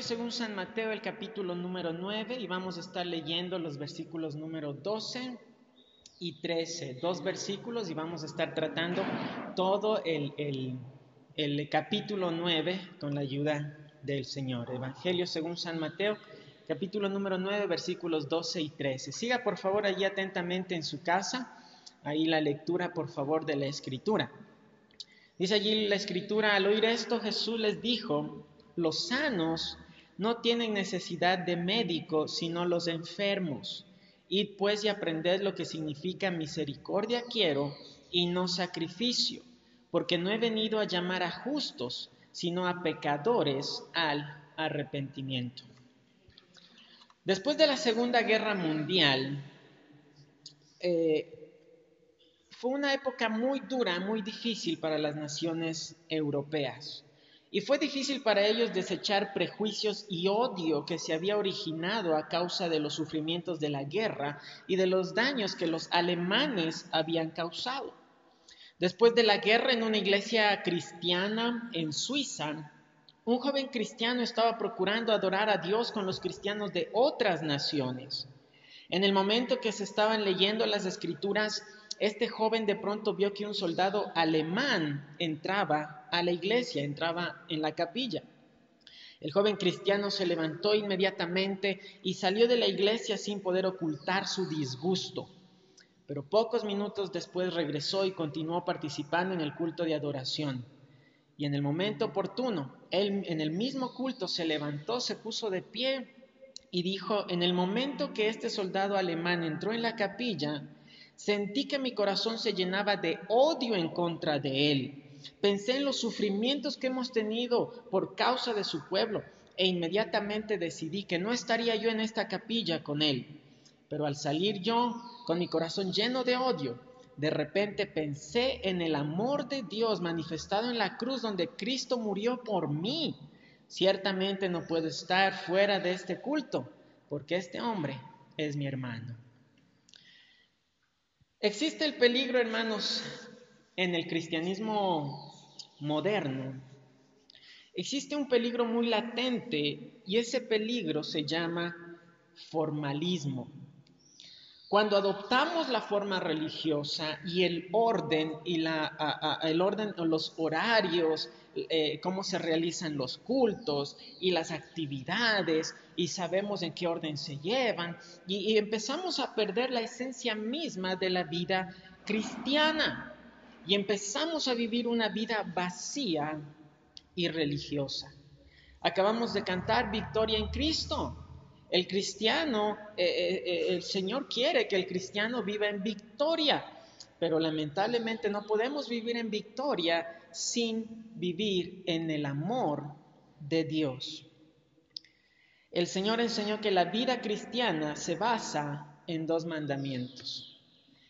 El Evangelio según San Mateo, el capítulo número 9, y vamos a estar leyendo los versículos número 12 y 13, dos versículos, y vamos a estar tratando todo el, el capítulo 9 con la ayuda del Señor. Evangelio según San Mateo, capítulo número 9, versículos 12 y 13. Siga por favor allí atentamente en su casa, ahí la lectura por favor de la escritura. Dice allí la escritura, al oír esto Jesús les dijo, los sanos no tienen necesidad de médico, sino los enfermos. Id pues y aprended lo que significa misericordia quiero y no sacrificio, porque no he venido a llamar a justos, sino a pecadores al arrepentimiento. Después de la Segunda Guerra Mundial, eh, fue una época muy dura, muy difícil para las naciones europeas. Y fue difícil para ellos desechar prejuicios y odio que se había originado a causa de los sufrimientos de la guerra y de los daños que los alemanes habían causado. Después de la guerra en una iglesia cristiana en Suiza, un joven cristiano estaba procurando adorar a Dios con los cristianos de otras naciones. En el momento que se estaban leyendo las escrituras, este joven de pronto vio que un soldado alemán entraba a la iglesia, entraba en la capilla. El joven cristiano se levantó inmediatamente y salió de la iglesia sin poder ocultar su disgusto pero pocos minutos después regresó y continuó participando en el culto de adoración. Y en el momento oportuno, él en el mismo culto se levantó, se puso de pie y dijo, en el momento que este soldado alemán entró en la capilla, sentí que mi corazón se llenaba de odio en contra de él. Pensé en los sufrimientos que hemos tenido por causa de su pueblo e inmediatamente decidí que no estaría yo en esta capilla con él. Pero al salir yo, con mi corazón lleno de odio, de repente pensé en el amor de Dios manifestado en la cruz donde Cristo murió por mí. Ciertamente no puedo estar fuera de este culto, porque este hombre es mi hermano. Existe el peligro, hermanos, en el cristianismo moderno. Existe un peligro muy latente y ese peligro se llama formalismo. Cuando adoptamos la forma religiosa y el orden y el orden, los horarios, eh, cómo se realizan los cultos y las actividades y sabemos en qué orden se llevan y empezamos a perder la esencia misma de la vida cristiana y empezamos a vivir una vida vacía y religiosa. Acabamos de cantar Victoria en Cristo. El cristiano, eh, eh, eh, el Señor quiere que el cristiano viva en victoria, pero lamentablemente no podemos vivir en victoria sin vivir en el amor de Dios. El Señor enseñó que la vida cristiana se basa en dos mandamientos.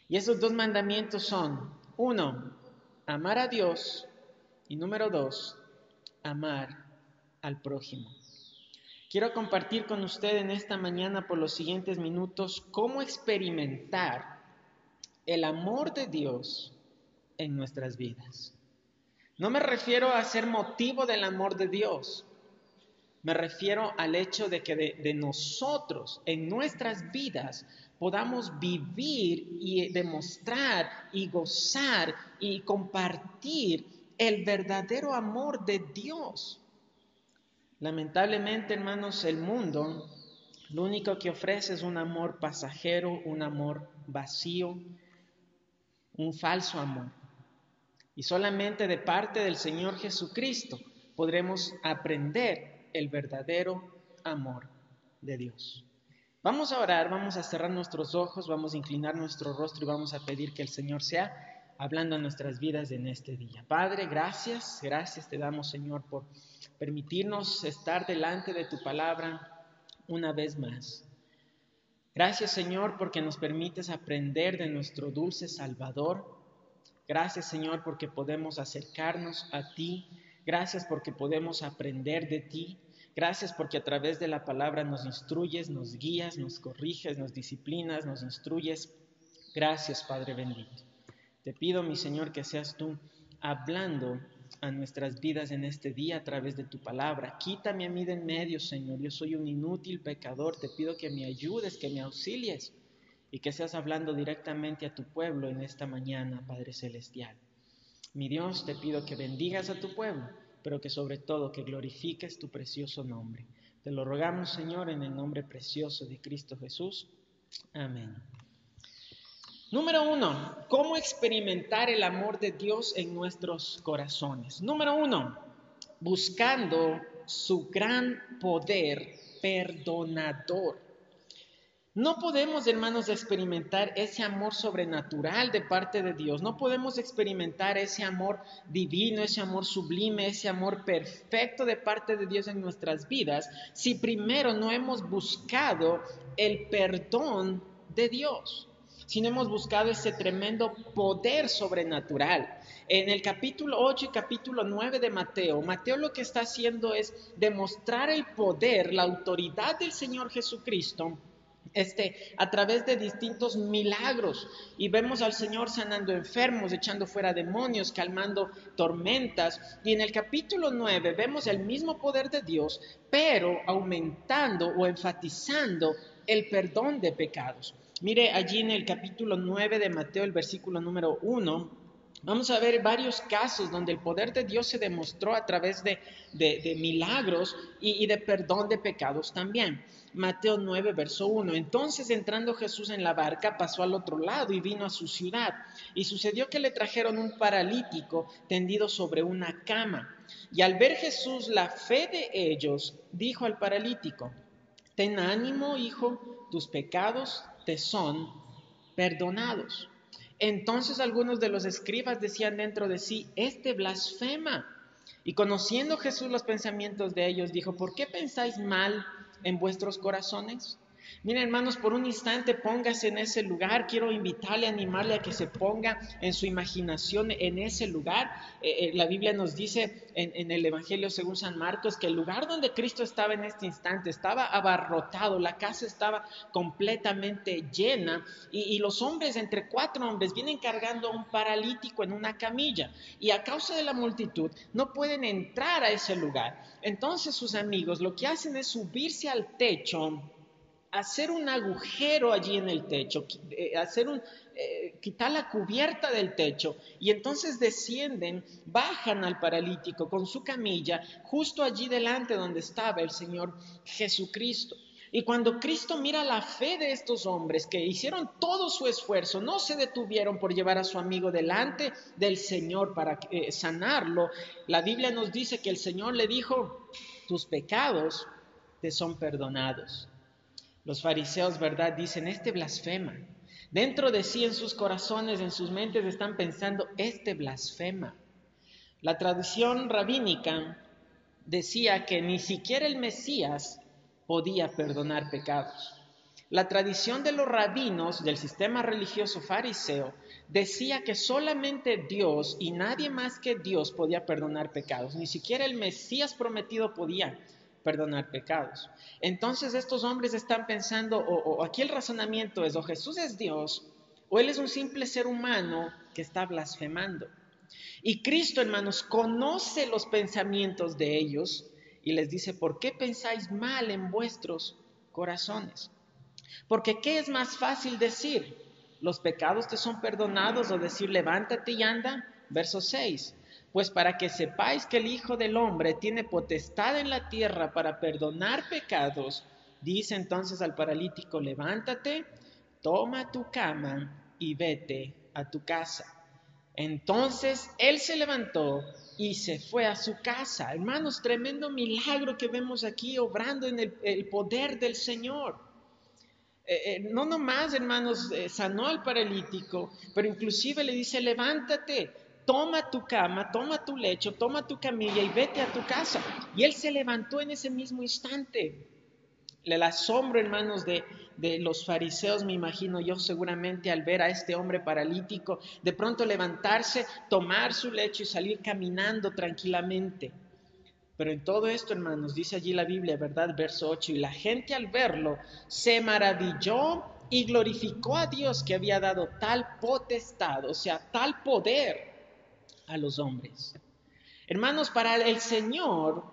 Y esos dos mandamientos son, uno, amar a Dios y número dos, amar al prójimo. Quiero compartir con usted en esta mañana por los siguientes minutos cómo experimentar el amor de Dios en nuestras vidas. No me refiero a ser motivo del amor de Dios, me refiero al hecho de que de, nosotros, en nuestras vidas, podamos vivir y demostrar y gozar y compartir el verdadero amor de Dios. Lamentablemente, hermanos, el mundo lo único que ofrece es un amor pasajero, un amor vacío, un falso amor. Y solamente de parte del Señor Jesucristo podremos aprender el verdadero amor de Dios. Vamos a orar, vamos a cerrar nuestros ojos, vamos a inclinar nuestro rostro y vamos a pedir que el Señor sea hablando a nuestras vidas en este día. Padre, gracias, gracias te damos, Señor, por permitirnos estar delante de tu palabra una vez más. Gracias Señor porque nos permites aprender de nuestro dulce Salvador. Gracias Señor porque podemos acercarnos a ti. Gracias porque podemos aprender de ti. Gracias porque a través de la palabra nos instruyes, nos guías, nos corriges, nos disciplinas, nos instruyes. Gracias Padre bendito. Te pido mi Señor que seas tú hablando a nuestras vidas en este día a través de tu palabra. Quítame a mí de en medio, Señor. Yo soy un inútil pecador. Te pido que me ayudes, que me auxilies y que seas hablando directamente a tu pueblo en esta mañana, Padre Celestial. Mi Dios, te pido que bendigas a tu pueblo, pero que sobre todo que glorifiques tu precioso nombre. Te lo rogamos, Señor, en el nombre precioso de Cristo Jesús. Amén. Número uno, ¿cómo experimentar el amor de Dios en nuestros corazones? Número uno, buscando su gran poder perdonador. No podemos, hermanos, experimentar ese amor sobrenatural de parte de Dios. No podemos experimentar ese amor divino, ese amor sublime, ese amor perfecto de parte de Dios en nuestras vidas si primero no hemos buscado el perdón de Dios si no hemos buscado ese tremendo poder sobrenatural. En el capítulo 8 y capítulo 9 de Mateo, Mateo lo que está haciendo es demostrar el poder, la autoridad del Señor Jesucristo este, a través de distintos milagros. Y vemos al Señor sanando enfermos, echando fuera demonios, calmando tormentas. Y en el capítulo 9 vemos el mismo poder de Dios, pero aumentando o enfatizando el perdón de pecados. Mire allí en el capítulo 9 de Mateo, el versículo número 1. Vamos a ver varios casos donde el poder de Dios se demostró a través de, milagros y, y, de perdón de pecados también. Mateo 9, verso 1. Entonces entrando Jesús en la barca, pasó al otro lado y vino a su ciudad. Y sucedió que le trajeron un paralítico tendido sobre una cama. Y al ver Jesús la fe de ellos, dijo al paralítico, Ten ánimo, hijo, tus pecados te son perdonados. Entonces algunos de los escribas decían dentro de sí, este blasfema. Y conociendo Jesús los pensamientos de ellos, dijo, ¿por qué pensáis mal en vuestros corazones? Miren, hermanos, por un instante póngase en ese lugar. Quiero invitarle, animarle a que se ponga en su imaginación en ese lugar. Eh, eh, la Biblia nos dice en, el Evangelio según San Marcos que el lugar donde Cristo estaba en este instante estaba abarrotado, la casa estaba completamente llena y, y los hombres, entre cuatro hombres, vienen cargando a un paralítico en una camilla y a causa de la multitud no pueden entrar a ese lugar. Entonces sus amigos lo que hacen es subirse al techo hacer un agujero allí en el techo, eh, hacer un, eh, quitar la cubierta del techo y entonces descienden, bajan al paralítico con su camilla justo allí delante donde estaba el Señor Jesucristo. Y cuando Cristo mira la fe de estos hombres que hicieron todo su esfuerzo, no se detuvieron por llevar a su amigo delante del Señor para eh, sanarlo, la Biblia nos dice que el Señor le dijo, tus pecados te son perdonados. Los fariseos, ¿verdad? Dicen, este blasfema. Dentro de sí, en sus corazones, en sus mentes, están pensando, este blasfema. La tradición rabínica decía que ni siquiera el Mesías podía perdonar pecados. La tradición de los rabinos del sistema religioso fariseo decía que solamente Dios y nadie más que Dios podía perdonar pecados. Ni siquiera el Mesías prometido podía perdonar pecados. Entonces estos hombres están pensando, o, aquí el razonamiento es, o Jesús es Dios, o Él es un simple ser humano que está blasfemando. Y Cristo, hermanos, conoce los pensamientos de ellos y les dice, ¿por qué pensáis mal en vuestros corazones? Porque ¿qué es más fácil decir? ¿Los pecados te son perdonados o decir levántate y anda? Verso 6. Pues para que sepáis que el Hijo del Hombre tiene potestad en la tierra para perdonar pecados, dice entonces al paralítico, levántate, toma tu cama y vete a tu casa. Entonces él se levantó y se fue a su casa. Hermanos, tremendo milagro que vemos aquí obrando en el, poder del Señor. Eh, eh, no nomás, hermanos, eh, sanó al paralítico, pero inclusive le dice, levántate, toma tu cama, toma tu lecho, toma tu camilla y vete a tu casa. Y él se levantó en ese mismo instante. El asombro, hermanos, de, de los fariseos, me imagino yo seguramente al ver a este hombre paralítico, de pronto levantarse, tomar su lecho y salir caminando tranquilamente. Pero en todo esto, hermanos, dice allí la Biblia, ¿verdad? Verso 8, y la gente al verlo se maravilló y glorificó a Dios que había dado tal potestad, o sea, tal poder a los hombres. Hermanos, para el Señor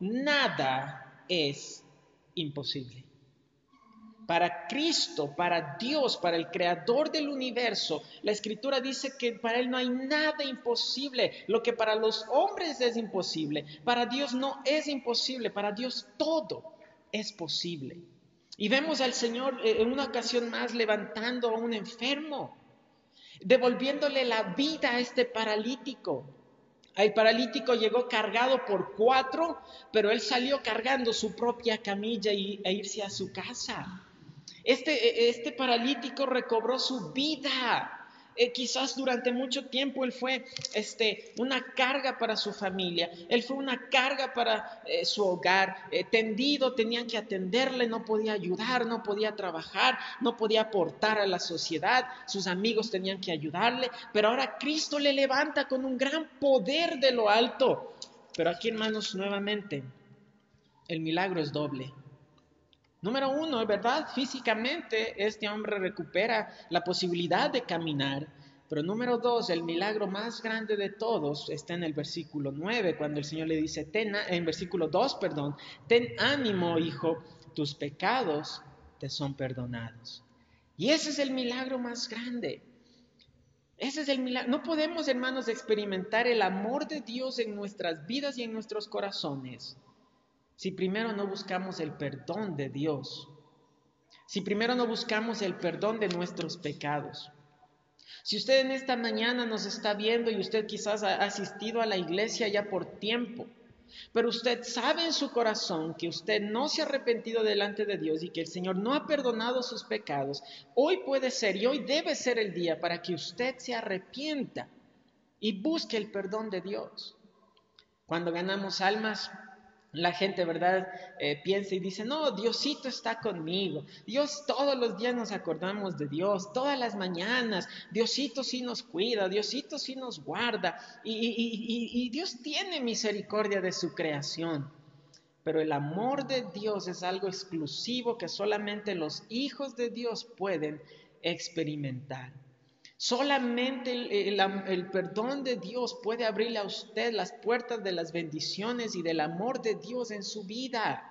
nada es imposible. Para Cristo, para Dios, para el Creador del universo, la Escritura dice que para Él no hay nada imposible. Lo que para los hombres es imposible, para Dios no es imposible, para Dios todo es posible. Y vemos al Señor eh, en una ocasión más levantando a un enfermo, devolviéndole la vida a este paralítico. El paralítico llegó cargado por cuatro, pero él salió cargando su propia camilla y, e irse a su casa. Este, e, este paralítico recobró su vida. Eh, quizás durante mucho tiempo él fue este, una carga para su familia, él fue una carga para eh, su hogar, eh, tendido, tenían que atenderle, no podía ayudar, no podía trabajar, no podía aportar a la sociedad, sus amigos tenían que ayudarle, pero ahora Cristo le levanta con un gran poder de lo alto. Pero aquí hermanos, nuevamente, el milagro es doble. Número uno, ¿verdad? Físicamente este hombre recupera la posibilidad de caminar. Pero número dos, el milagro más grande de todos está en el versículo 9, cuando el Señor le dice, ten, en versículo 2, perdón, ten ánimo, hijo, tus pecados te son perdonados. Y ese es el milagro más grande. Ese es el milagro. No podemos, hermanos, experimentar el amor de Dios en nuestras vidas y en nuestros corazones si primero no buscamos el perdón de Dios, si primero no buscamos el perdón de nuestros pecados. Si usted en esta mañana nos está viendo y usted quizás ha asistido a la iglesia ya por tiempo, pero usted sabe en su corazón que usted no se ha arrepentido delante de Dios y que el Señor no ha perdonado sus pecados, hoy puede ser y hoy debe ser el día para que usted se arrepienta y busque el perdón de Dios. Cuando ganamos almas, la gente, ¿verdad? Eh, piensa y dice, no, Diosito está conmigo. Dios, todos los días nos acordamos de Dios, todas las mañanas. Diosito sí nos cuida, Diosito sí nos guarda. Y, Dios tiene misericordia de su creación. Pero el amor de Dios es algo exclusivo que solamente los hijos de Dios pueden experimentar. Solamente el, perdón de Dios puede abrirle a usted las puertas de las bendiciones y del amor de Dios en su vida.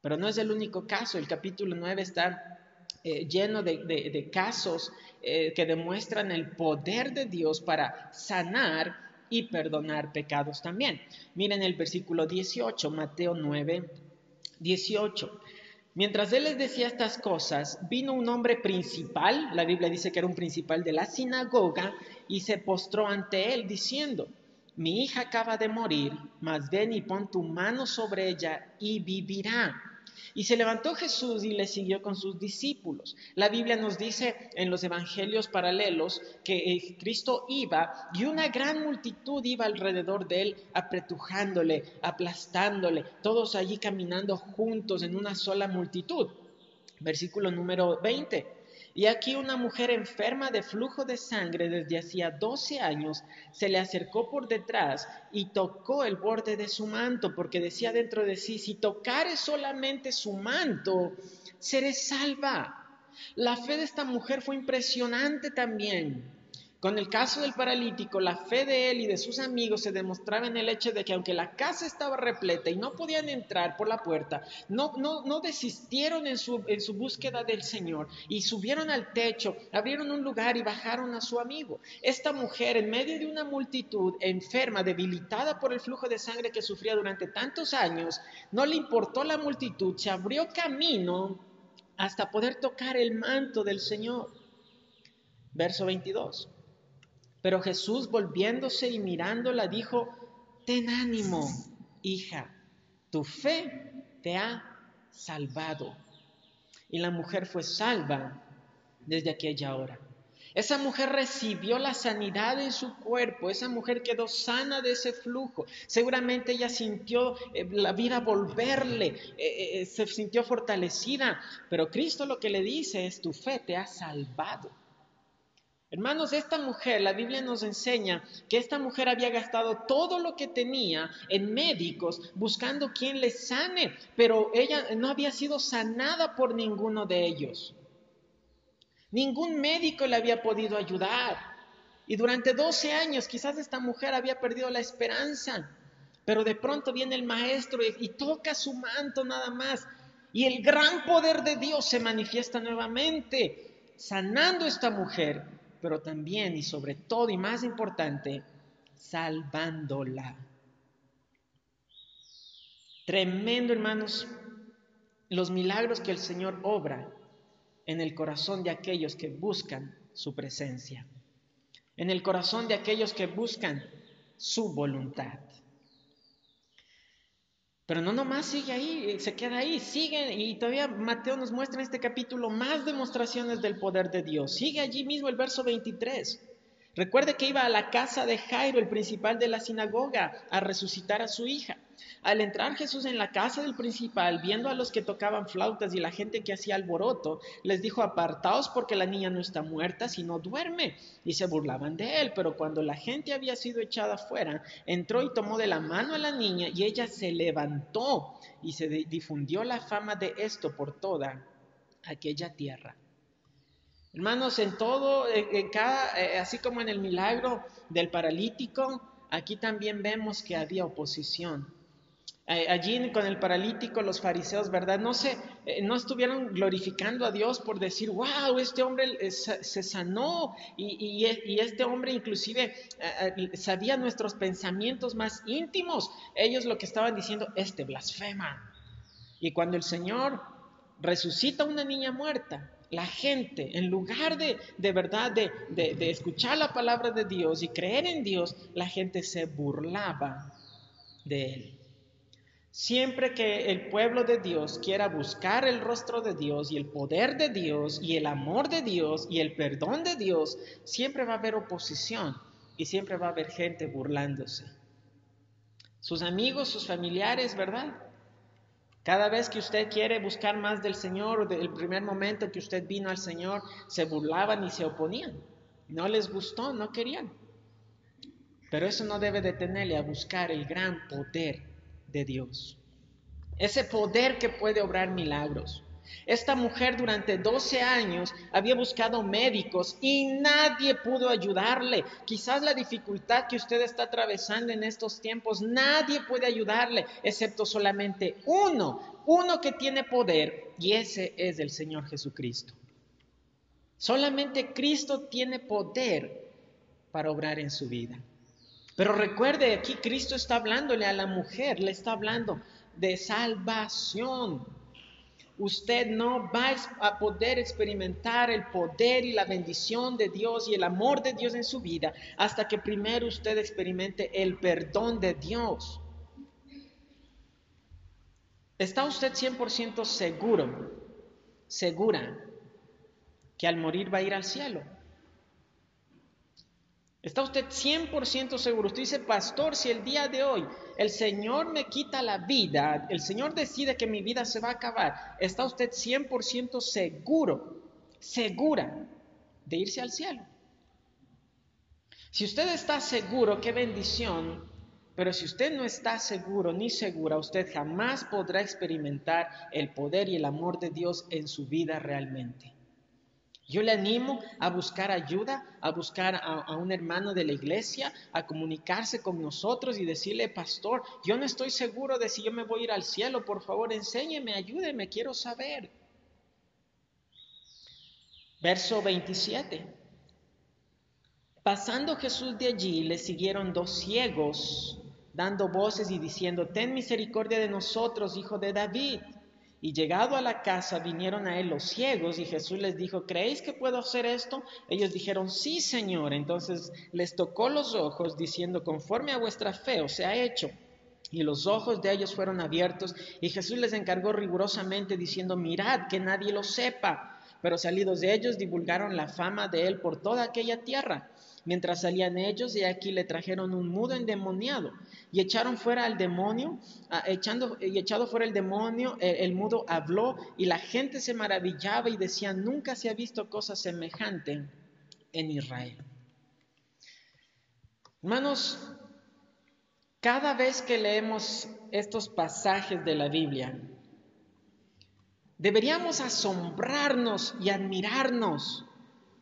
Pero no es el único caso. El capítulo 9 está eh, lleno de, casos eh, que demuestran el poder de Dios para sanar y perdonar pecados también. Miren el versículo 18, Mateo 9, 18. Mientras él les decía estas cosas, vino un hombre principal, la Biblia dice que era un principal de la sinagoga, y se postró ante él diciendo, mi hija acaba de morir, mas ven y pon tu mano sobre ella y vivirá. Y se levantó Jesús y le siguió con sus discípulos. La Biblia nos dice en los evangelios paralelos que eh, Cristo iba y una gran multitud iba alrededor de él, apretujándole, aplastándole, todos allí caminando juntos en una sola multitud. Versículo número 20. Y aquí una mujer enferma de flujo de sangre desde hacía 12 años se le acercó por detrás y tocó el borde de su manto, porque decía dentro de sí, si tocare solamente su manto, seré salva. La fe de esta mujer fue impresionante también. Con el caso del paralítico, la fe de él y de sus amigos se demostraba en el hecho de que aunque la casa estaba repleta y no podían entrar por la puerta, no, desistieron en su, en su búsqueda del Señor y subieron al techo, abrieron un lugar y bajaron a su amigo. Esta mujer, en medio de una multitud enferma, debilitada por el flujo de sangre que sufría durante tantos años, no le importó la multitud, se abrió camino hasta poder tocar el manto del Señor. Verso 22. Pero Jesús volviéndose y mirándola dijo, ten ánimo, hija, tu fe te ha salvado. Y la mujer fue salva desde aquella hora. Esa mujer recibió la sanidad en su cuerpo, esa mujer quedó sana de ese flujo. Seguramente ella sintió eh, la vida volverle, eh, eh, se sintió fortalecida, pero Cristo lo que le dice es, tu fe te ha salvado. Hermanos, esta mujer, la Biblia nos enseña que esta mujer había gastado todo lo que tenía en médicos buscando quien le sane, pero ella no había sido sanada por ninguno de ellos. Ningún médico le había podido ayudar. Y durante 12 años quizás esta mujer había perdido la esperanza, pero de pronto viene el maestro y, toca su manto nada más. Y el gran poder de Dios se manifiesta nuevamente, sanando a esta mujer, pero también y sobre todo y más importante, salvándola. Tremendo, hermanos, los milagros que el Señor obra en el corazón de aquellos que buscan su presencia, en el corazón de aquellos que buscan su voluntad. Pero no nomás sigue ahí, se queda ahí, sigue y todavía Mateo nos muestra en este capítulo más demostraciones del poder de Dios. Sigue allí mismo el verso 23. Recuerde que iba a la casa de Jairo, el principal de la sinagoga, a resucitar a su hija. Al entrar Jesús en la casa del principal, viendo a los que tocaban flautas y la gente que hacía alboroto, les dijo, apartaos porque la niña no está muerta, sino duerme. Y se burlaban de él, pero cuando la gente había sido echada fuera, entró y tomó de la mano a la niña y ella se levantó y se difundió la fama de esto por toda aquella tierra. Hermanos, en todo, en cada, eh, así como en el milagro del paralítico, aquí también vemos que había oposición allí con el paralítico, los fariseos, ¿verdad? No, se, eh, no estuvieron glorificando a Dios por decir, wow, este hombre eh, se sanó y, este hombre inclusive sabía nuestros pensamientos más íntimos. Ellos lo que estaban diciendo, este blasfema. Y cuando el Señor resucita a una niña muerta, la gente, en lugar de, de verdad, de, de escuchar la palabra de Dios y creer en Dios, la gente se burlaba de él. Siempre que el pueblo de Dios quiera buscar el rostro de Dios y el poder de Dios y el amor de Dios y el perdón de Dios, siempre va a haber oposición y siempre va a haber gente burlándose. Sus amigos, sus familiares, ¿verdad? Cada vez que usted quiere buscar más del Señor, del primer momento que usted vino al Señor, se burlaban y se oponían. No les gustó, no querían. Pero eso no debe detenerle a buscar el gran poder de Dios. Ese poder que puede obrar milagros. Esta mujer durante 12 años había buscado médicos y nadie pudo ayudarle. Quizás la dificultad que usted está atravesando en estos tiempos, nadie puede ayudarle, excepto solamente uno, uno que tiene poder, y ese es el Señor Jesucristo. Solamente Cristo tiene poder para obrar en su vida. Pero recuerde, aquí Cristo está hablándole a la mujer, le está hablando de salvación. Usted no va a poder experimentar el poder y la bendición de Dios y el amor de Dios en su vida hasta que primero usted experimente el perdón de Dios. ¿Está usted 100% seguro, segura, que al morir va a ir al cielo? ¿Está usted 100% seguro? Usted dice, pastor, si el día de hoy el Señor me quita la vida, el Señor decide que mi vida se va a acabar, ¿está usted 100% seguro, segura de irse al cielo? Si usted está seguro, qué bendición, pero si usted no está seguro ni segura, usted jamás podrá experimentar el poder y el amor de Dios en su vida realmente. Yo le animo a buscar ayuda, a buscar a, un hermano de la iglesia, a comunicarse con nosotros y decirle, pastor, yo no estoy seguro de si yo me voy a ir al cielo, por favor, enséñeme, ayúdeme, quiero saber. Verso 27. Pasando Jesús de allí, le siguieron dos ciegos, dando voces y diciendo, ten misericordia de nosotros, hijo de David. Y llegado a la casa vinieron a él los ciegos y Jesús les dijo, ¿creéis que puedo hacer esto? Ellos dijeron, sí, Señor. Entonces les tocó los ojos diciendo, conforme a vuestra fe os ha hecho. Y los ojos de ellos fueron abiertos y Jesús les encargó rigurosamente diciendo, mirad que nadie lo sepa. Pero salidos de ellos divulgaron la fama de él por toda aquella tierra. Mientras salían ellos, y aquí le trajeron un mudo endemoniado y echaron fuera al demonio, ah, echando, y echado fuera el demonio, el, el, mudo habló y la gente se maravillaba y decía, nunca se ha visto cosa semejante en Israel. Hermanos, cada vez que leemos estos pasajes de la Biblia, deberíamos asombrarnos y admirarnos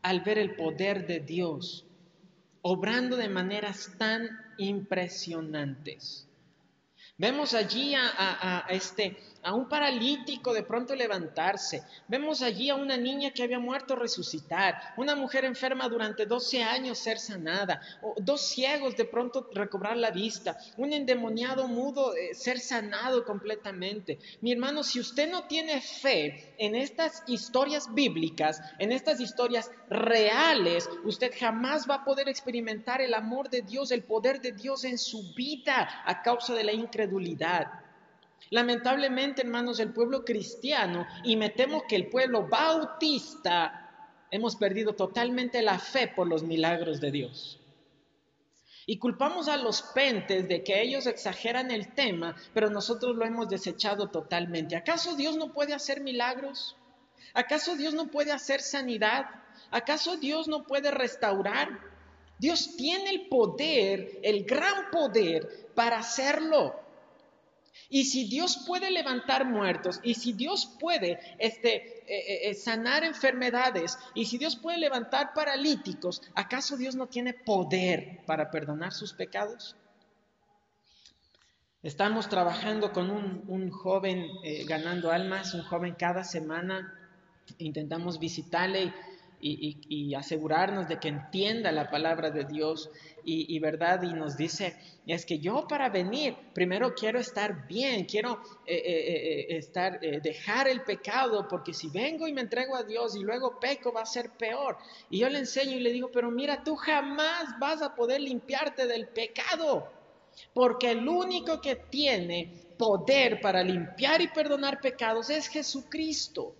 al ver el poder de Dios obrando de maneras tan impresionantes. Vemos allí a, este, a un paralítico de pronto levantarse. Vemos allí a una niña que había muerto resucitar. Una mujer enferma durante 12 años ser sanada. dos ciegos de pronto recobrar la vista. Un endemoniado mudo eh, ser sanado completamente. Mi hermano, si usted no tiene fe en estas historias bíblicas, en estas historias reales, usted jamás va a poder experimentar el amor de Dios, el poder de Dios en su vida a causa de la incredulidad Lamentablemente, hermanos, el pueblo cristiano, y me temo que el pueblo bautista, hemos perdido totalmente la fe por los milagros de Dios. Y culpamos a los pentes de que ellos exageran el tema, pero nosotros lo hemos desechado totalmente. ¿Acaso Dios no puede hacer milagros? ¿Acaso Dios no puede hacer sanidad? ¿Acaso Dios no puede restaurar? Dios tiene el poder, el gran poder para hacerlo. Y si Dios puede levantar muertos, y si Dios puede este, eh, eh, eh, sanar enfermedades, y si Dios puede levantar paralíticos, ¿acaso Dios no tiene poder para perdonar sus pecados? Estamos trabajando con un, joven ganando almas, un joven cada semana. Intentamos visitarle y, asegurarnos de que entienda la palabra de Dios y, verdad y nos dice es que yo para venir primero quiero estar bien quiero eh, eh, eh, estar dejar el pecado porque si vengo y me entrego a Dios y luego peco va a ser peor y yo le enseño y le digo pero mira tú jamás vas a poder limpiarte del pecado porque el único que tiene poder para limpiar y perdonar pecados es Jesucristo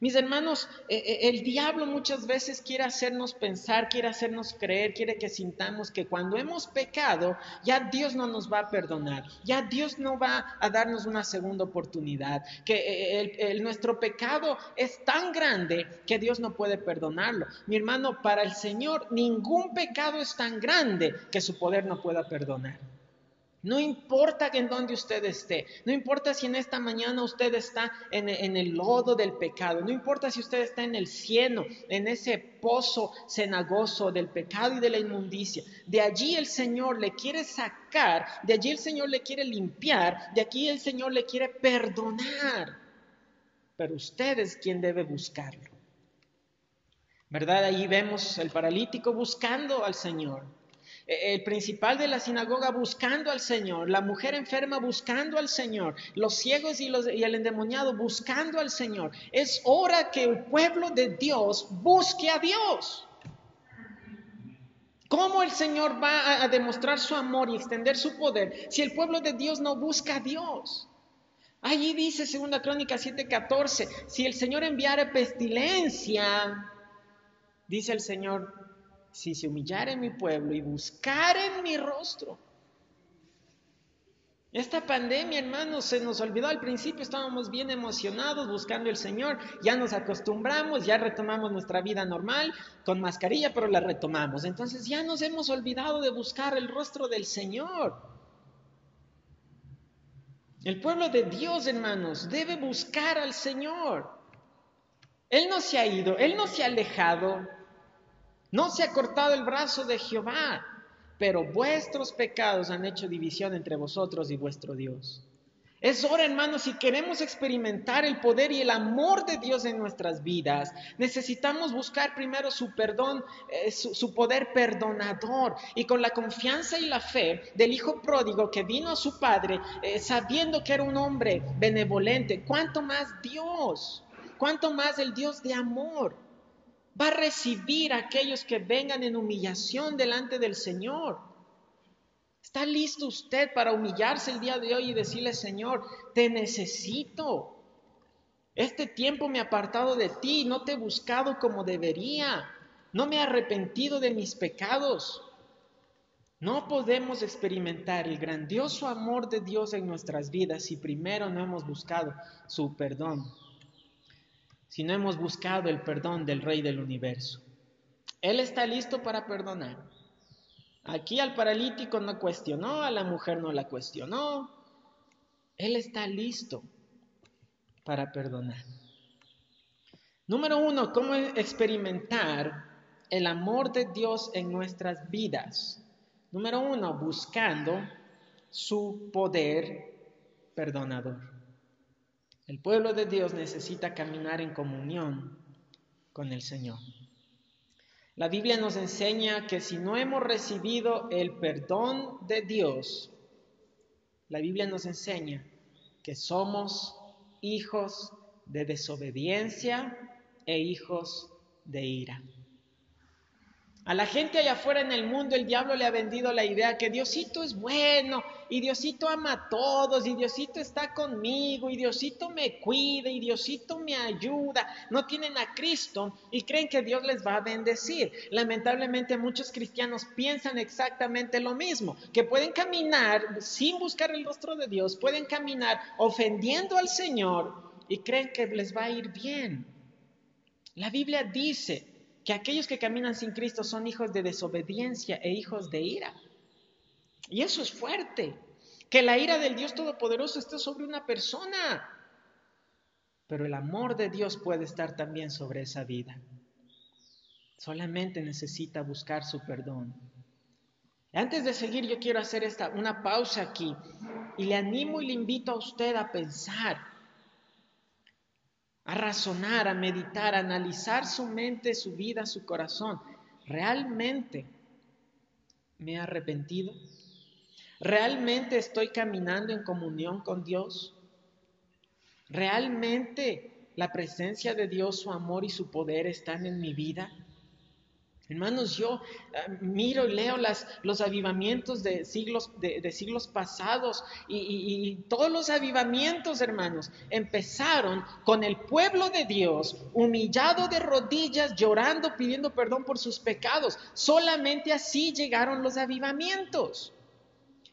mis hermanos, eh, eh, el diablo muchas veces quiere hacernos pensar, quiere hacernos creer, quiere que sintamos que cuando hemos pecado, ya Dios no nos va a perdonar, ya Dios no va a darnos una segunda oportunidad, que eh, nuestro pecado es tan grande que Dios no puede perdonarlo. Mi hermano, para el Señor ningún pecado es tan grande que su poder no pueda perdonar. No importa en dónde usted esté, no importa si en esta mañana usted está en, el lodo del pecado, no importa si usted está en el cielo, en ese pozo cenagoso del pecado y de la inmundicia. De allí el Señor le quiere sacar, de allí el Señor le quiere limpiar, de aquí el Señor le quiere perdonar. Pero usted es quien debe buscarlo. ¿Verdad? Ahí vemos el paralítico buscando al Señor el principal de la sinagoga buscando al Señor, la mujer enferma buscando al Señor, los ciegos y el endemoniado buscando al Señor. Es hora que el pueblo de Dios busque a Dios. ¿Cómo el Señor va a, demostrar su amor y extender su poder si el pueblo de Dios no busca a Dios? Allí dice 2 Crónica 7:14, si el Señor enviara pestilencia, dice el Señor, si se humillare mi pueblo y en mi rostro. Esta pandemia, hermanos, se nos olvidó al principio, estábamos bien emocionados buscando el Señor, ya nos acostumbramos, ya retomamos nuestra vida normal, con mascarilla, pero la retomamos. Entonces ya nos hemos olvidado de buscar el rostro del Señor. El pueblo de Dios, hermanos, debe buscar al Señor. Él no se ha ido, Él no se ha alejado, no se ha cortado el brazo de Jehová, pero vuestros pecados han hecho división entre vosotros y vuestro Dios. Es hora, hermanos, si queremos experimentar el poder y el amor de Dios en nuestras vidas, necesitamos buscar primero su perdón, eh, su, poder perdonador y con la confianza y la fe del Hijo pródigo que vino a su Padre, eh, sabiendo que era un hombre benevolente. ¿Cuánto más Dios? ¿Cuánto más el Dios de amor? Va a recibir a aquellos que vengan en humillación delante del Señor. ¿Está listo usted para humillarse el día de hoy y decirle, Señor, te necesito? Este tiempo me he apartado de ti, no te he buscado como debería, no me he arrepentido de mis pecados. No podemos experimentar el grandioso amor de Dios en nuestras vidas si primero no hemos buscado su perdón si no hemos buscado el perdón del Rey del universo. Él está listo para perdonar. Aquí al paralítico no cuestionó, a la mujer no la cuestionó. Él está listo para perdonar. Número uno, ¿cómo experimentar el amor de Dios en nuestras vidas. Número uno, buscando su poder perdonador. El pueblo de Dios necesita caminar en comunión con el Señor. La Biblia nos enseña que si no hemos recibido el perdón de Dios, la Biblia nos enseña que somos hijos de desobediencia e hijos de ira. A la gente allá afuera en el mundo el diablo le ha vendido la idea que Diosito es bueno y Diosito ama a todos y Diosito está conmigo y Diosito me cuida y Diosito me ayuda. No tienen a Cristo y creen que Dios les va a bendecir. Lamentablemente muchos cristianos piensan exactamente lo mismo, que pueden caminar sin buscar el rostro de Dios, pueden caminar ofendiendo al Señor y creen que les va a ir bien. La Biblia dice que aquellos que caminan sin Cristo son hijos de desobediencia e hijos de ira. Y eso es fuerte, que la ira del Dios Todopoderoso esté sobre una persona, pero el amor de Dios puede estar también sobre esa vida. Solamente necesita buscar su perdón. Antes de seguir, yo quiero hacer esta, una pausa aquí y le animo y le invito a usted a pensar a razonar, a meditar, a analizar su mente, su vida, su corazón. ¿Realmente me he arrepentido? ¿Realmente estoy caminando en comunión con Dios? ¿Realmente la presencia de Dios, su amor y su poder están en mi vida? Hermanos, yo eh, miro y leo las, los avivamientos de siglos, de, siglos pasados y, y, todos los avivamientos, hermanos, empezaron con el pueblo de Dios humillado de rodillas, llorando, pidiendo perdón por sus pecados. Solamente así llegaron los avivamientos.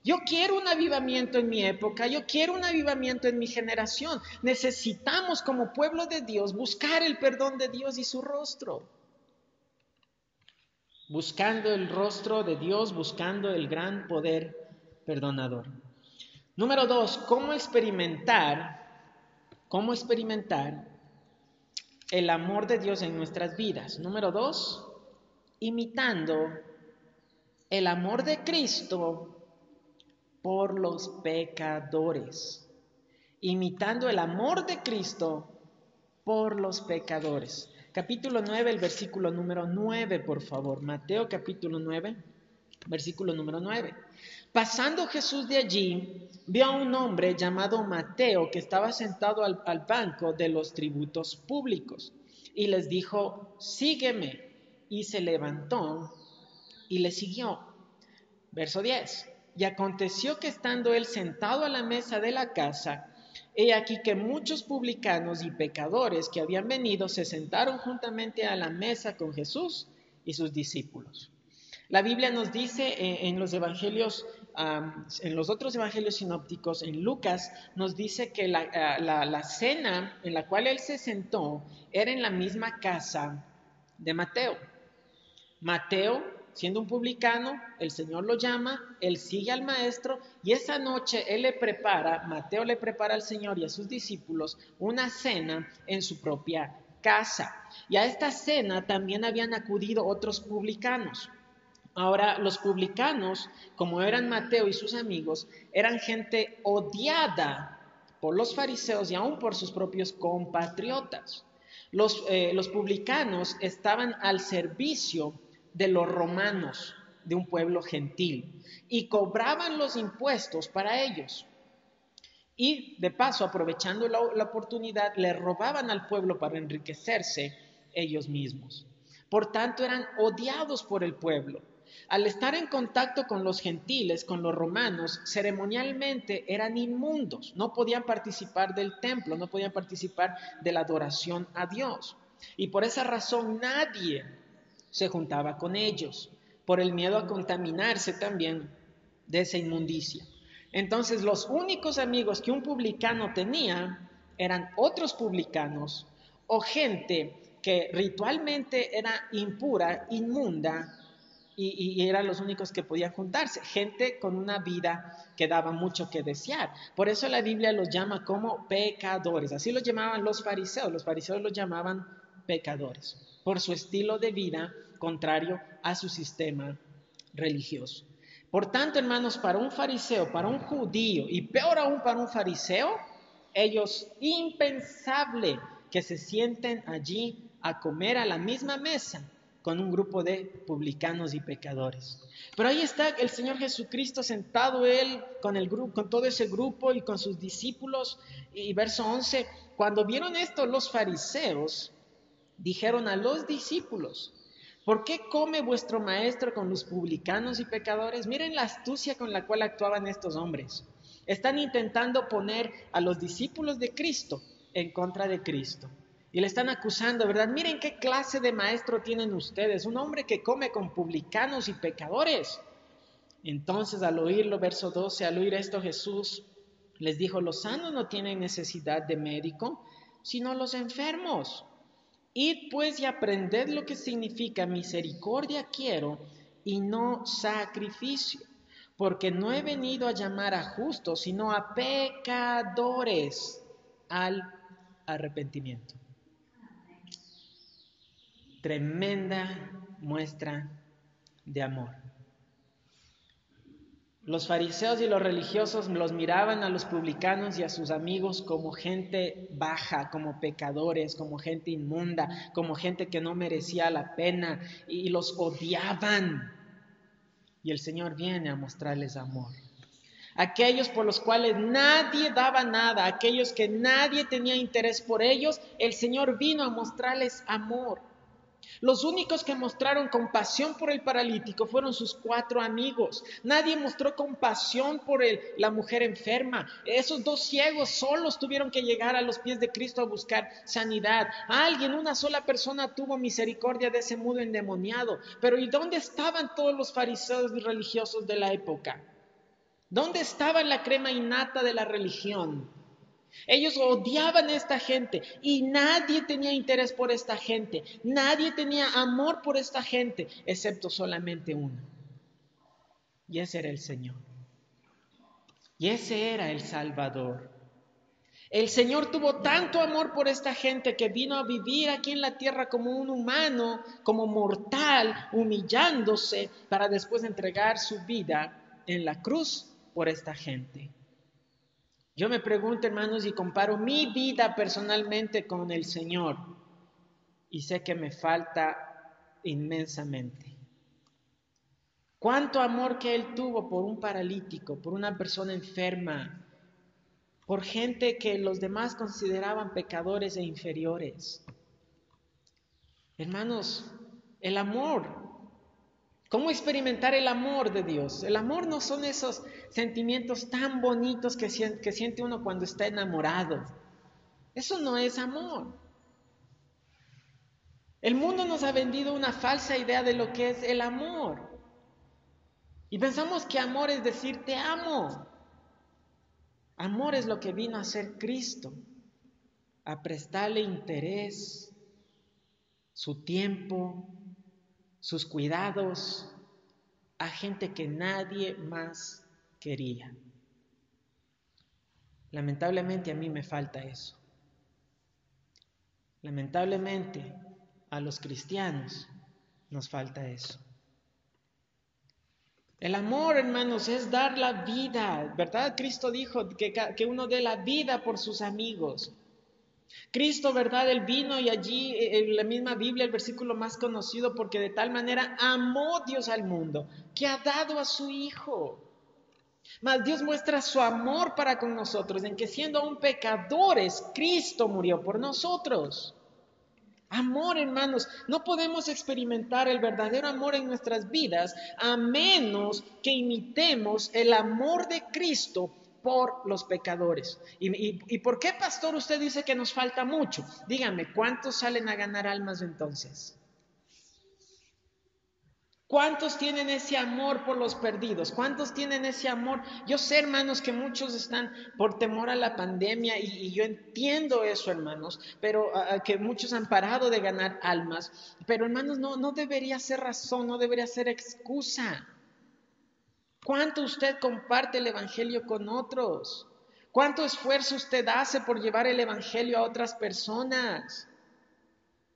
Yo quiero un avivamiento en mi época, yo quiero un avivamiento en mi generación. Necesitamos como pueblo de Dios buscar el perdón de Dios y su rostro buscando el rostro de Dios, buscando el gran poder perdonador. Número dos, ¿cómo experimentar, cómo experimentar el amor de Dios en nuestras vidas? Número dos, imitando el amor de Cristo por los pecadores. Imitando el amor de Cristo por los pecadores capítulo 9, el versículo número 9, por favor. Mateo capítulo 9, versículo número 9. Pasando Jesús de allí, vio a un hombre llamado Mateo que estaba sentado al, al banco de los tributos públicos y les dijo, sígueme. Y se levantó y le siguió. Verso 10. Y aconteció que estando él sentado a la mesa de la casa, He aquí que muchos publicanos y pecadores que habían venido se sentaron juntamente a la mesa con Jesús y sus discípulos. La Biblia nos dice eh, en los evangelios, en los otros evangelios sinópticos, en Lucas, nos dice que la, la cena en la cual él se sentó era en la misma casa de Mateo. Mateo siendo un publicano, el Señor lo llama, él sigue al maestro y esa noche él le prepara, Mateo le prepara al Señor y a sus discípulos una cena en su propia casa. Y a esta cena también habían acudido otros publicanos. Ahora, los publicanos, como eran Mateo y sus amigos, eran gente odiada por los fariseos y aún por sus propios compatriotas. Los, eh, los publicanos estaban al servicio de los romanos, de un pueblo gentil, y cobraban los impuestos para ellos. Y de paso, aprovechando la, oportunidad, le robaban al pueblo para enriquecerse ellos mismos. Por tanto, eran odiados por el pueblo. Al estar en contacto con los gentiles, con los romanos, ceremonialmente eran inmundos, no podían participar del templo, no podían participar de la adoración a Dios. Y por esa razón nadie se juntaba con ellos, por el miedo a contaminarse también de esa inmundicia. Entonces los únicos amigos que un publicano tenía eran otros publicanos o gente que ritualmente era impura, inmunda, y, eran los únicos que podían juntarse. Gente con una vida que daba mucho que desear. Por eso la Biblia los llama como pecadores. Así los llamaban los fariseos. Los fariseos los llamaban pecadores por su estilo de vida contrario a su sistema religioso. Por tanto, hermanos, para un fariseo, para un judío y peor aún para un fariseo, ellos impensable que se sienten allí a comer a la misma mesa con un grupo de publicanos y pecadores. Pero ahí está el Señor Jesucristo sentado él con el grupo, con todo ese grupo y con sus discípulos. Y verso 11, cuando vieron esto los fariseos dijeron a los discípulos, ¿por qué come vuestro maestro con los publicanos y pecadores? Miren la astucia con la cual actuaban estos hombres. Están intentando poner a los discípulos de Cristo en contra de Cristo. Y le están acusando, ¿verdad? Miren qué clase de maestro tienen ustedes, un hombre que come con publicanos y pecadores. Entonces al oírlo, verso 12, al oír esto Jesús les dijo, los sanos no tienen necesidad de médico, sino los enfermos. Id pues y aprended lo que significa misericordia quiero y no sacrificio, porque no he venido a llamar a justos, sino a pecadores al arrepentimiento. Tremenda muestra de amor. Los fariseos y los religiosos los miraban a los publicanos y a sus amigos como gente baja, como pecadores, como gente inmunda, como gente que no merecía la pena y los odiaban. Y el Señor viene a mostrarles amor. Aquellos por los cuales nadie daba nada, aquellos que nadie tenía interés por ellos, el Señor vino a mostrarles amor. Los únicos que mostraron compasión por el paralítico fueron sus cuatro amigos. Nadie mostró compasión por la mujer enferma. Esos dos ciegos solos tuvieron que llegar a los pies de Cristo a buscar sanidad. Alguien, una sola persona tuvo misericordia de ese mudo endemoniado. Pero ¿y dónde estaban todos los fariseos y religiosos de la época? ¿Dónde estaba la crema innata de la religión? Ellos odiaban a esta gente y nadie tenía interés por esta gente, nadie tenía amor por esta gente, excepto solamente uno. Y ese era el Señor. Y ese era el Salvador. El Señor tuvo tanto amor por esta gente que vino a vivir aquí en la tierra como un humano, como mortal, humillándose para después entregar su vida en la cruz por esta gente. Yo me pregunto, hermanos, y comparo mi vida personalmente con el Señor y sé que me falta inmensamente. Cuánto amor que Él tuvo por un paralítico, por una persona enferma, por gente que los demás consideraban pecadores e inferiores. Hermanos, el amor ¿Cómo experimentar el amor de Dios? El amor no son esos sentimientos tan bonitos que, siente uno cuando está enamorado. Eso no es amor. El mundo nos ha vendido una falsa idea de lo que es el amor. Y pensamos que amor es decir te amo. Amor es lo que vino a ser Cristo, a prestarle interés, su tiempo, sus cuidados a gente que nadie más quería. Lamentablemente a mí me falta eso. Lamentablemente a los cristianos nos falta eso. El amor, hermanos, es dar la vida, ¿verdad? Cristo dijo que, que uno dé la vida por sus amigos. Cristo, ¿verdad? Él vino y allí eh, en la misma Biblia, el versículo más conocido, porque de tal manera amó Dios al mundo, que ha dado a su Hijo. Mas Dios muestra su amor para con nosotros, en que siendo aún pecadores, Cristo murió por nosotros. Amor, hermanos, no podemos experimentar el verdadero amor en nuestras vidas a menos que imitemos el amor de Cristo por los pecadores. ¿Y, por qué, pastor, usted dice que nos falta mucho? Dígame, ¿cuántos salen a ganar almas entonces? ¿Cuántos tienen ese amor por los perdidos? ¿Cuántos tienen ese amor? Yo sé, hermanos, que muchos están por temor a la pandemia y, yo entiendo eso, hermanos, pero que muchos han parado de ganar almas. Pero, hermanos, no, no debería ser razón, no debería ser excusa. ¿Cuánto usted comparte el Evangelio con otros? ¿Cuánto esfuerzo usted hace por llevar el Evangelio a otras personas?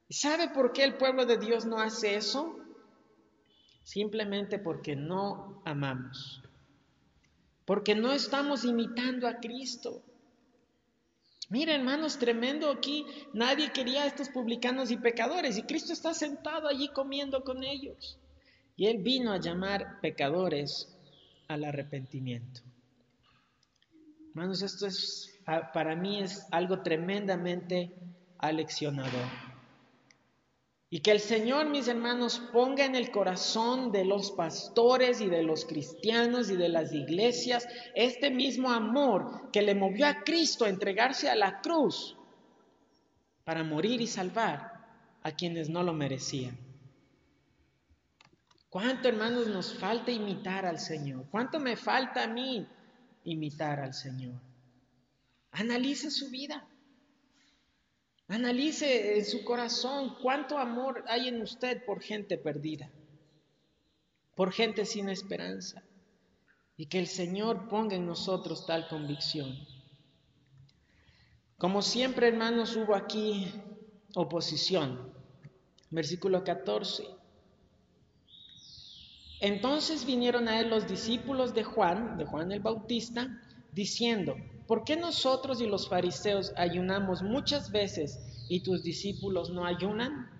¿Y sabe por qué el pueblo de Dios no hace eso? simplemente porque no amamos, porque no estamos imitando a Cristo. Mira, hermanos, tremendo aquí. Nadie quería a estos publicanos y pecadores y Cristo está sentado allí comiendo con ellos. Y Él vino a llamar pecadores al arrepentimiento. Hermanos, esto es, para mí es algo tremendamente aleccionador. Y que el Señor, mis hermanos, ponga en el corazón de los pastores y de los cristianos y de las iglesias este mismo amor que le movió a Cristo a entregarse a la cruz para morir y salvar a quienes no lo merecían. ¿Cuánto, hermanos, nos falta imitar al Señor? ¿Cuánto me falta a mí imitar al Señor? Analice su vida. Analice en su corazón cuánto amor hay en usted por gente perdida, por gente sin esperanza, y que el Señor ponga en nosotros tal convicción. Como siempre, hermanos, hubo aquí oposición. Versículo 14. Entonces vinieron a él los discípulos de Juan, de Juan el Bautista, diciendo, ¿por qué nosotros y los fariseos ayunamos muchas veces y tus discípulos no ayunan?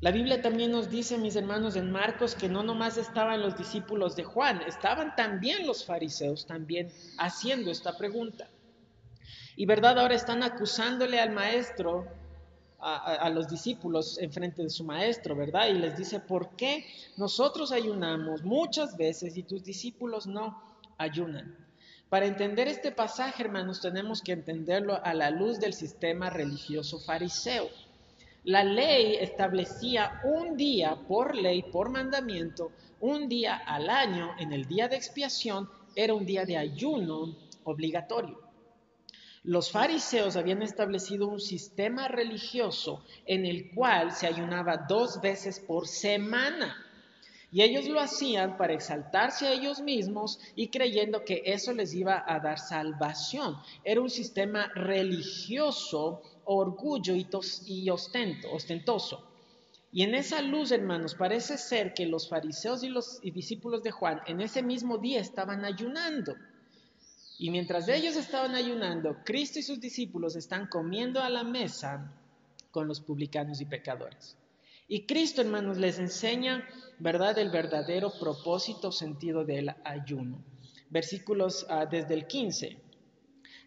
La Biblia también nos dice, mis hermanos, en Marcos, que no nomás estaban los discípulos de Juan, estaban también los fariseos también haciendo esta pregunta. Y verdad, ahora están acusándole al maestro, a, los discípulos en frente de su maestro, ¿verdad? Y les dice, ¿por qué nosotros ayunamos muchas veces y tus discípulos no ayunan? Para entender este pasaje, hermanos, tenemos que entenderlo a la luz del sistema religioso fariseo. La ley establecía un día por ley, por mandamiento, un día al año, en el día de expiación, era un día de ayuno obligatorio. Los fariseos habían establecido un sistema religioso en el cual se ayunaba dos veces por semana. Y ellos lo hacían para exaltarse a ellos mismos y creyendo que eso les iba a dar salvación. Era un sistema religioso, orgullo y, ostento, ostentoso. Y en esa luz, hermanos, parece ser que los fariseos y los discípulos de Juan en ese mismo día estaban ayunando. Y mientras ellos estaban ayunando, Cristo y sus discípulos están comiendo a la mesa con los publicanos y pecadores. Y Cristo, hermanos, les enseña ¿verdad? El verdadero propósito, sentido del ayuno. Versículos ah, desde el 15.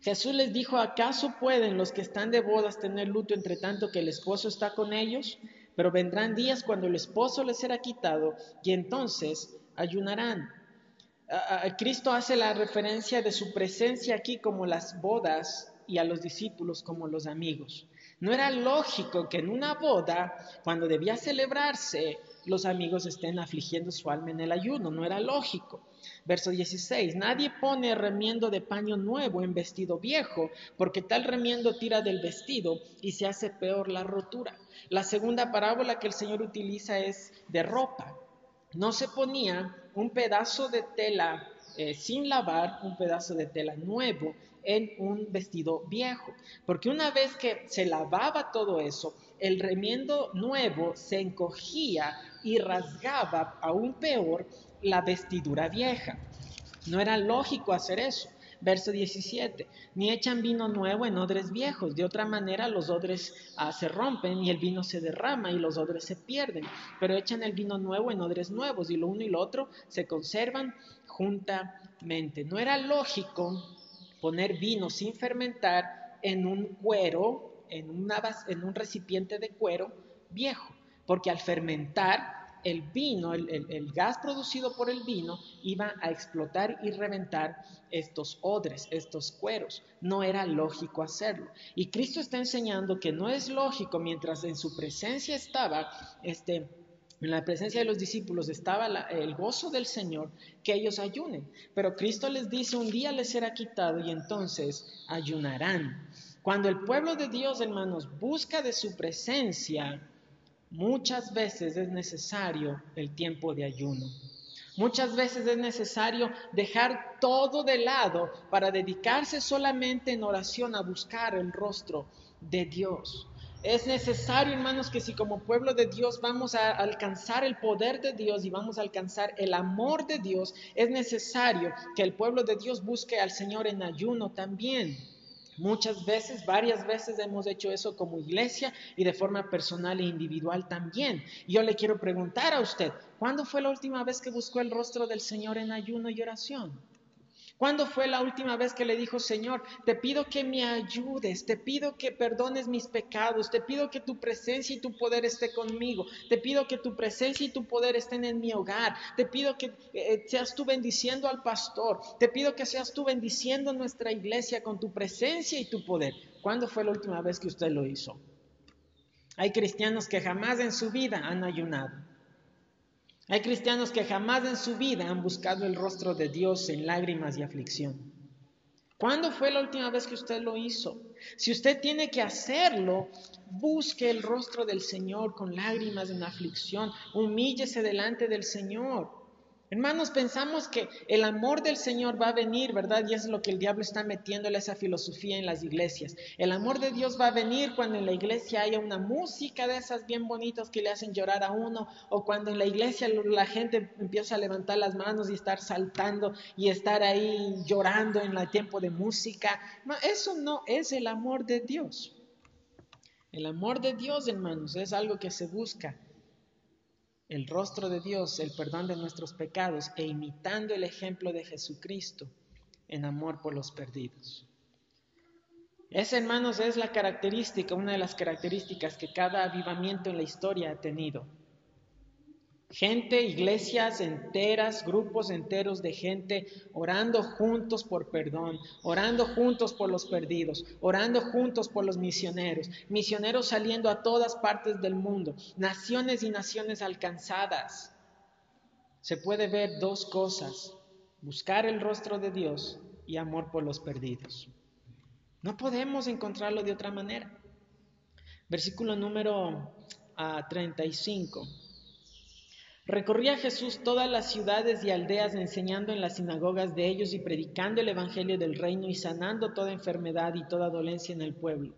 Jesús les dijo, ¿acaso pueden los que están de bodas tener luto entre tanto que el esposo está con ellos? Pero vendrán días cuando el esposo les será quitado y entonces ayunarán. Cristo hace la referencia de su presencia aquí como las bodas y a los discípulos como los amigos. No era lógico que en una boda, cuando debía celebrarse, los amigos estén afligiendo su alma en el ayuno. No era lógico. Verso 16, nadie pone remiendo de paño nuevo en vestido viejo, porque tal remiendo tira del vestido y se hace peor la rotura. La segunda parábola que el Señor utiliza es de ropa. No se ponía un pedazo de tela eh, sin lavar, un pedazo de tela nuevo en un vestido viejo, porque una vez que se lavaba todo eso, el remiendo nuevo se encogía y rasgaba aún peor la vestidura vieja. No era lógico hacer eso. Verso 17, ni echan vino nuevo en odres viejos, de otra manera los odres ah, se rompen y el vino se derrama y los odres se pierden, pero echan el vino nuevo en odres nuevos y lo uno y lo otro se conservan juntamente. No era lógico poner vino sin fermentar en un cuero, en, una, en un recipiente de cuero viejo porque al fermentar el vino, el, gas producido por el vino, iba a explotar y reventar estos odres, estos cueros. No era lógico hacerlo. Y Cristo está enseñando que no es lógico mientras en su presencia estaba este en la presencia de los discípulos estaba el gozo del Señor, que ellos ayunen. Pero Cristo les dice, un día les será quitado y entonces ayunarán. Cuando el pueblo de Dios, hermanos, busca de su presencia, Muchas veces es necesario el tiempo de ayuno. Muchas veces es necesario dejar todo de lado para dedicarse solamente en oración a buscar el rostro de Dios. Es necesario, hermanos, que si como pueblo de Dios vamos a alcanzar el poder de Dios y vamos a alcanzar el amor de Dios, es necesario que el pueblo de Dios busque al Señor en ayuno también. Muchas veces, varias veces hemos hecho eso como iglesia y de forma personal e individual también. Yo le quiero preguntar a usted, ¿cuándo fue la última vez que buscó el rostro del Señor en ayuno y oración? ¿Cuándo fue la última vez que le dijo, Señor, te pido que me ayudes, te pido que perdones mis pecados, te pido que tu presencia y tu poder esté conmigo, te pido que tu presencia y tu poder estén en mi hogar, te pido que eh, seas tú bendiciendo al pastor, te pido que seas tú bendiciendo nuestra iglesia con tu presencia y tu poder? ¿Cuándo fue la última vez que usted lo hizo? Hay cristianos que jamás en su vida han ayunado. Hay cristianos que jamás en su vida han buscado el rostro de Dios en lágrimas y aflicción. ¿Cuándo fue la última vez que usted lo hizo? Si usted tiene que hacerlo, busque el rostro del Señor con lágrimas en aflicción, humíllese delante del Señor. Hermanos, pensamos que el amor del Señor va a venir, ¿verdad? Y es lo que el diablo está metiéndole esa filosofía en las iglesias. El amor de Dios va a venir cuando en la iglesia haya una música de esas bien bonitas que le hacen llorar a uno, o cuando en la iglesia la gente empieza a levantar las manos y estar saltando y estar ahí llorando en el tiempo de música. No, eso no es el amor de Dios. El amor de Dios, hermanos, es algo que se busca el rostro de Dios, el perdón de nuestros pecados e imitando el ejemplo de Jesucristo en amor por los perdidos. Esa, hermanos, es la característica, una de las características que cada avivamiento en la historia ha tenido. Gente, iglesias enteras, grupos enteros de gente orando juntos por perdón, orando juntos por los perdidos, orando juntos por los misioneros, misioneros saliendo a todas partes del mundo, naciones y naciones alcanzadas. Se puede ver dos cosas, buscar el rostro de Dios y amor por los perdidos. No podemos encontrarlo de otra manera. Versículo número 35. Recorría Jesús todas las ciudades y aldeas enseñando en las sinagogas de ellos y predicando el Evangelio del reino y sanando toda enfermedad y toda dolencia en el pueblo.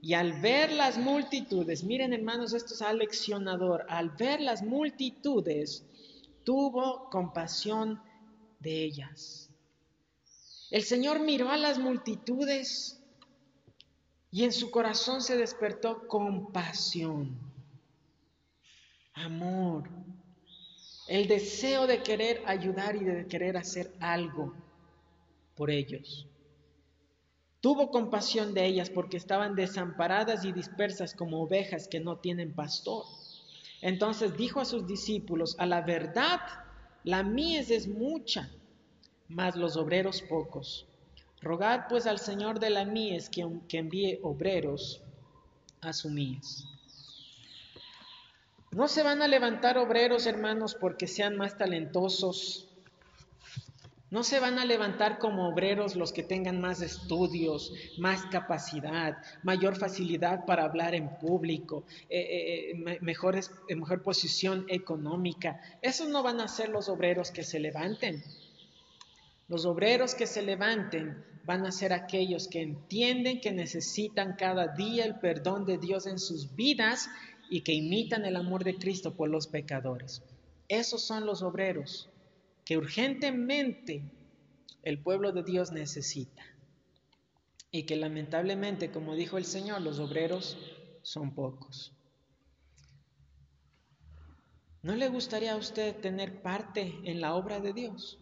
Y al ver las multitudes, miren hermanos, esto es aleccionador, al ver las multitudes, tuvo compasión de ellas. El Señor miró a las multitudes y en su corazón se despertó compasión, amor, el deseo de querer ayudar y de querer hacer algo por ellos. Tuvo compasión de ellas porque estaban desamparadas y dispersas como ovejas que no tienen pastor. Entonces dijo a sus discípulos, a la verdad, la mies es mucha, mas los obreros pocos. Rogad pues al Señor de la mies que, que envíe obreros a su mies. No se van a levantar obreros, hermanos, porque sean más talentosos. No se van a levantar como obreros los que tengan más estudios, más capacidad, mayor facilidad para hablar en público, eh, eh, eh mejor posición económica. Esos no van a ser los obreros que se levanten. Los obreros que se levanten van a ser aquellos que entienden que necesitan cada día el perdón de Dios en sus vidas y que imitan el amor de Cristo por los pecadores. Esos son los obreros que urgentemente el pueblo de Dios necesita. Y que lamentablemente, como dijo el Señor, los obreros son pocos. ¿No le gustaría a usted tener parte en la obra de Dios?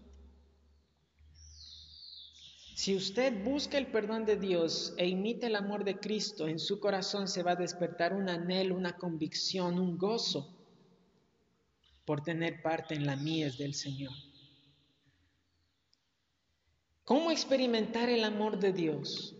Si usted busca el perdón de Dios e imita el amor de Cristo, en su corazón se va a despertar un anhelo, una convicción, un gozo por tener parte en la mies del Señor. ¿Cómo experimentar el amor de Dios?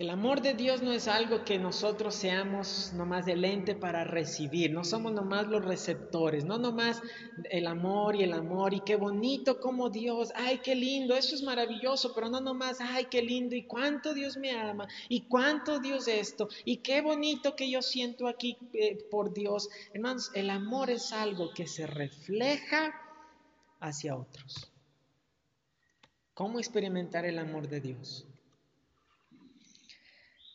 El amor de Dios no es algo que nosotros seamos nomás el ente para recibir, no somos nomás los receptores, no nomás el amor y el amor y qué bonito como Dios, ay, qué lindo, eso es maravilloso, pero no nomás, ay, qué lindo y cuánto Dios me ama y cuánto Dios esto y qué bonito que yo siento aquí eh, por Dios. Hermanos, el amor es algo que se refleja hacia otros. ¿Cómo experimentar el amor de Dios?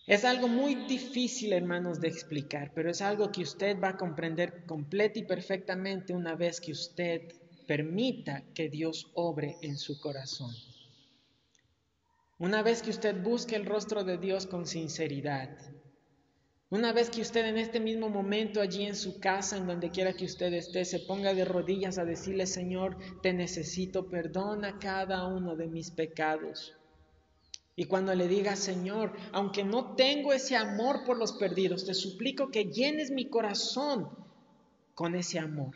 Es algo muy difícil, hermanos, de explicar, pero es algo que usted va a comprender completa y perfectamente una vez que usted permita que Dios obre en su corazón. Una vez que usted busque el rostro de Dios con sinceridad. Una vez que usted en este mismo momento allí en su casa, en donde quiera que usted esté, se ponga de rodillas a decirle, Señor, te necesito, perdona cada uno de mis pecados. Y cuando le diga, Señor, aunque no tengo ese amor por los perdidos, te suplico que llenes mi corazón con ese amor.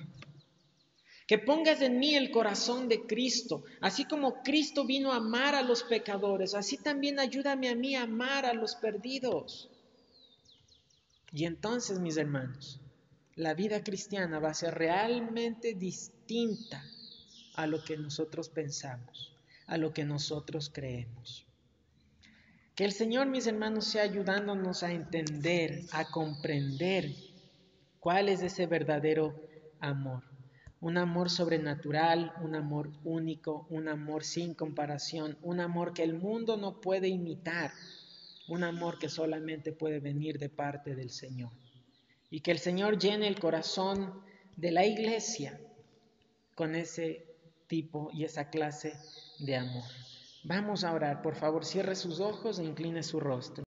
Que pongas en mí el corazón de Cristo, así como Cristo vino a amar a los pecadores, así también ayúdame a mí a amar a los perdidos. Y entonces, mis hermanos, la vida cristiana va a ser realmente distinta a lo que nosotros pensamos, a lo que nosotros creemos. Que el Señor, mis hermanos, sea ayudándonos a entender, a comprender cuál es ese verdadero amor. Un amor sobrenatural, un amor único, un amor sin comparación, un amor que el mundo no puede imitar, un amor que solamente puede venir de parte del Señor. Y que el Señor llene el corazón de la iglesia con ese tipo y esa clase de amor. Vamos a orar, por favor, cierre sus ojos e incline su rostro.